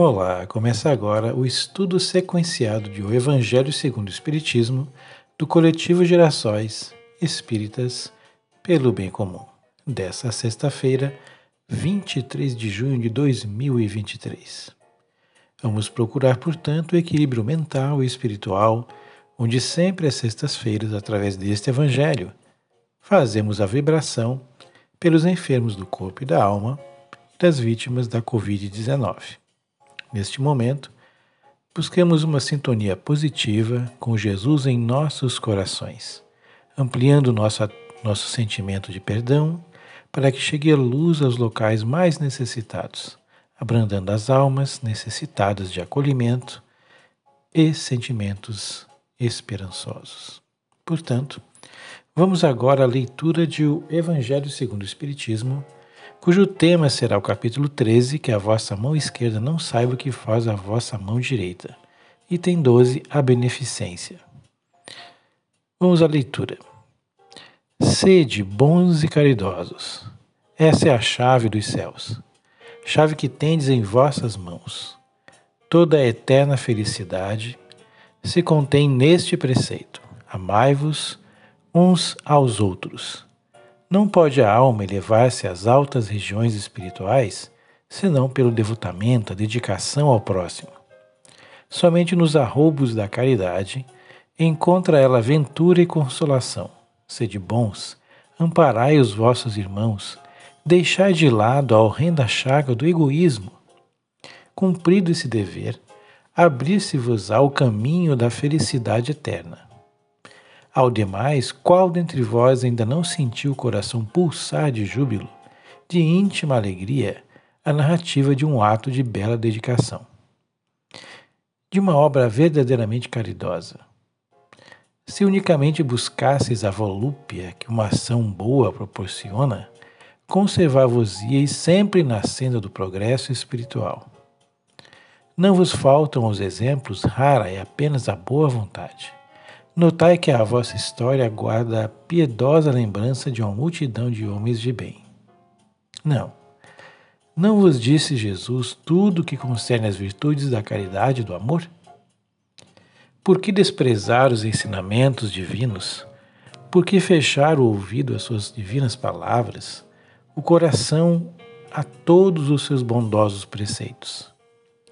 Olá, começa agora o estudo sequenciado de O Evangelho segundo o Espiritismo do coletivo Gerações Espíritas pelo Bem Comum, dessa sexta-feira, 23 de junho de 2023. Vamos procurar, portanto, o equilíbrio mental e espiritual, onde sempre às sextas-feiras, através deste Evangelho, fazemos a vibração pelos enfermos do corpo e da alma e das vítimas da Covid-19. Neste momento, busquemos uma sintonia positiva com Jesus em nossos corações, ampliando nosso, nosso sentimento de perdão para que chegue a luz aos locais mais necessitados, abrandando as almas necessitadas de acolhimento e sentimentos esperançosos. Portanto, vamos agora à leitura de O Evangelho segundo o Espiritismo cujo tema será o capítulo 13, que a vossa mão esquerda não saiba o que faz a vossa mão direita. Item 12, a beneficência. Vamos à leitura. Sede bons e caridosos. Essa é a chave dos céus, chave que tendes em vossas mãos. Toda a eterna felicidade se contém neste preceito: amai-vos uns aos outros não pode a alma elevar-se às altas regiões espirituais senão pelo devotamento, a dedicação ao próximo. Somente nos arroubos da caridade encontra ela ventura e consolação. Sede bons, amparai os vossos irmãos, deixai de lado a horrenda chaga do egoísmo. Cumprido esse dever, abrir-se-vos-á o caminho da felicidade eterna. Ao demais, qual dentre vós ainda não sentiu o coração pulsar de júbilo, de íntima alegria, a narrativa de um ato de bela dedicação? De uma obra verdadeiramente caridosa. Se unicamente buscasseis a volúpia que uma ação boa proporciona, conservar-vos-ieis sempre na senda do progresso espiritual. Não vos faltam os exemplos, rara é apenas a boa vontade. Notai que a vossa história guarda a piedosa lembrança de uma multidão de homens de bem. Não. Não vos disse Jesus tudo o que concerne às virtudes da caridade e do amor? Por que desprezar os ensinamentos divinos? Por que fechar o ouvido às suas divinas palavras, o coração a todos os seus bondosos preceitos?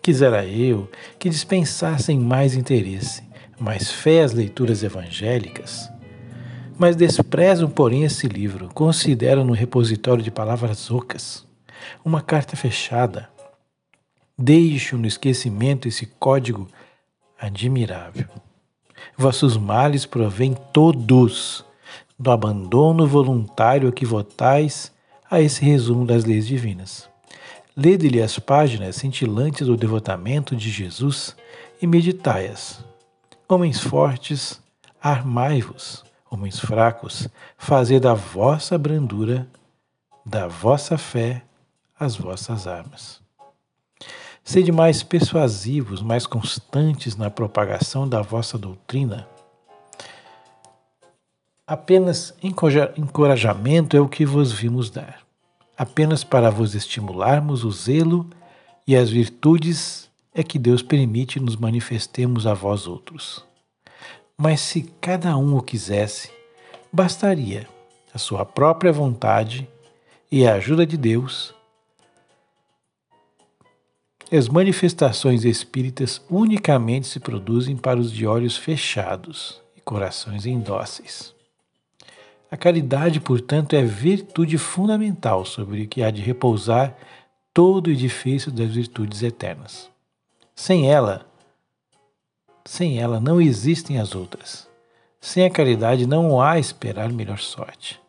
Quisera eu que dispensassem mais interesse mais fé às leituras evangélicas, mas desprezam, porém, esse livro, consideram no repositório de palavras ocas, uma carta fechada. Deixo no esquecimento esse código admirável. Vossos males provêm todos do abandono voluntário que votais a esse resumo das leis divinas. Lede-lhe as páginas cintilantes do devotamento de Jesus e meditai-as Homens fortes, armai-vos. Homens fracos, fazei da vossa brandura, da vossa fé, as vossas armas. Sede mais persuasivos, mais constantes na propagação da vossa doutrina. Apenas encorajamento é o que vos vimos dar, apenas para vos estimularmos o zelo e as virtudes é que Deus permite nos manifestemos a vós outros. Mas se cada um o quisesse, bastaria a sua própria vontade e a ajuda de Deus. As manifestações espíritas unicamente se produzem para os de olhos fechados e corações indóceis. A caridade, portanto, é virtude fundamental sobre o que há de repousar todo o edifício das virtudes eternas. Sem ela, sem ela não existem as outras. Sem a caridade não há esperar melhor sorte.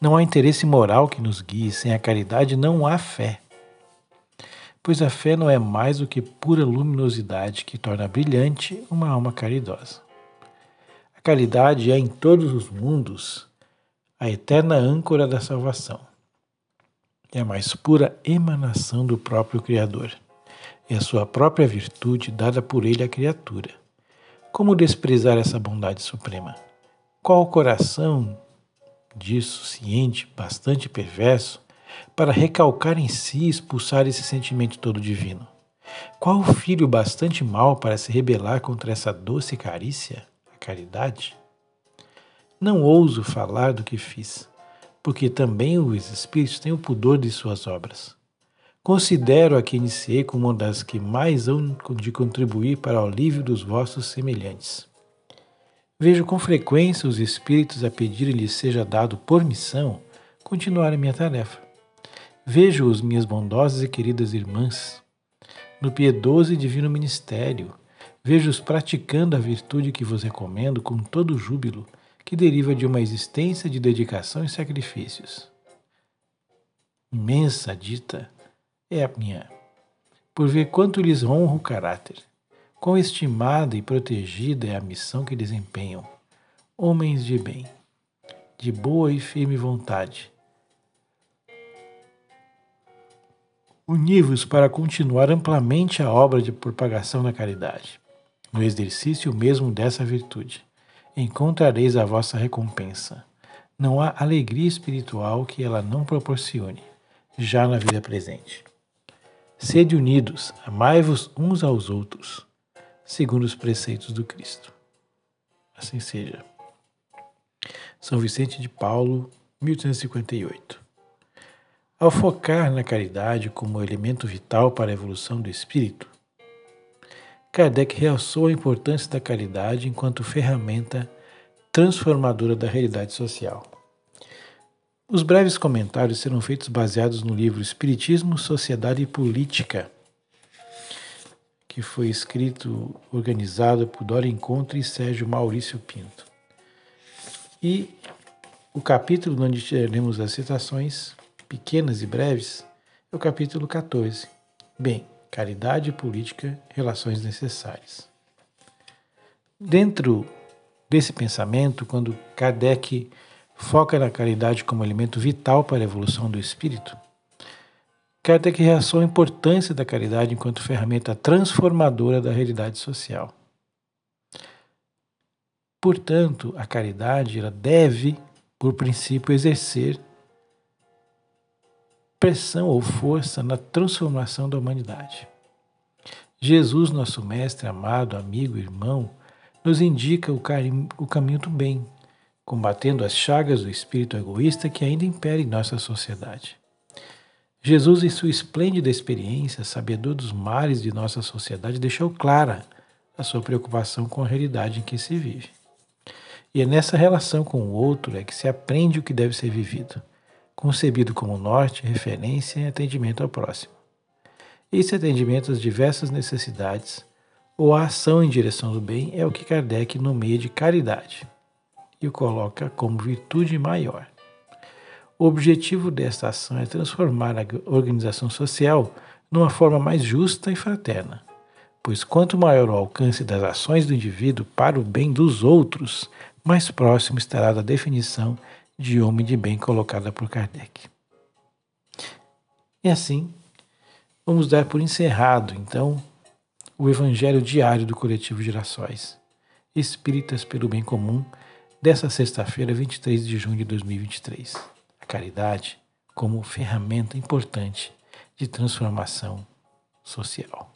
Não há interesse moral que nos guie, sem a caridade não há fé. Pois a fé não é mais do que pura luminosidade que torna brilhante uma alma caridosa. A caridade é em todos os mundos a eterna âncora da salvação. É a mais pura emanação do próprio Criador é a sua própria virtude dada por ele à criatura. Como desprezar essa bondade suprema? Qual o coração disso, ciente, bastante perverso, para recalcar em si e expulsar esse sentimento todo divino? Qual filho bastante mau para se rebelar contra essa doce carícia, a caridade? Não ouso falar do que fiz, porque também os Espíritos têm o pudor de suas obras. Considero a que iniciei como uma das que mais hão de contribuir para o alívio dos vossos semelhantes. Vejo com frequência os Espíritos a pedirem-lhes seja dado por missão continuar a minha tarefa. Vejo-os, minhas bondosas e queridas irmãs, no piedoso e divino ministério. Vejo-os praticando a virtude que vos recomendo com todo o júbilo que deriva de uma existência de dedicação e sacrifícios. Imensa dita é a minha, por ver quanto lhes honra o caráter, quão estimada e protegida é a missão que desempenham, homens de bem, de boa e firme vontade, Uni-vos para continuar amplamente a obra de propagação da caridade. No exercício mesmo dessa virtude, encontrareis a vossa recompensa. Não há alegria espiritual que ela não proporcione, já na vida presente. Sede unidos, amai-vos uns aos outros, segundo os preceitos do Cristo. Assim seja. São Vicente de Paulo, 1858. Ao focar na caridade como elemento vital para a evolução do espírito, Kardec realçou a importância da caridade enquanto ferramenta transformadora da realidade social. Os breves comentários serão feitos baseados no livro Espiritismo, Sociedade e Política, que foi escrito, organizado por Dora Encontro e Sérgio Maurício Pinto. E o capítulo onde teremos as citações pequenas e breves, é o capítulo 14. Bem, caridade política, relações necessárias. Dentro desse pensamento, quando Kardec foca na caridade como elemento vital para a evolução do espírito, Kardec reaçou a importância da caridade enquanto ferramenta transformadora da realidade social. Portanto, a caridade ela deve, por princípio, exercer pressão ou força na transformação da humanidade. Jesus, nosso Mestre, amado, amigo, irmão, nos indica o, o caminho do bem, combatendo as chagas do espírito egoísta que ainda impera em nossa sociedade. Jesus, em sua esplêndida experiência, sabedor dos males de nossa sociedade, deixou clara a sua preocupação com a realidade em que se vive. E é nessa relação com o outro é que se aprende o que deve ser vivido concebido como norte, referência e atendimento ao próximo. Esse atendimento às diversas necessidades ou a ação em direção do bem é o que Kardec nomeia de caridade e o coloca como virtude maior. O objetivo desta ação é transformar a organização social numa forma mais justa e fraterna, pois quanto maior o alcance das ações do indivíduo para o bem dos outros, mais próximo estará da definição de homem de bem colocada por Kardec. E assim, vamos dar por encerrado, então, o Evangelho diário do Coletivo Girassóis, Espíritas pelo Bem Comum, dessa sexta-feira, 23 de junho de 2023. A caridade como ferramenta importante de transformação social.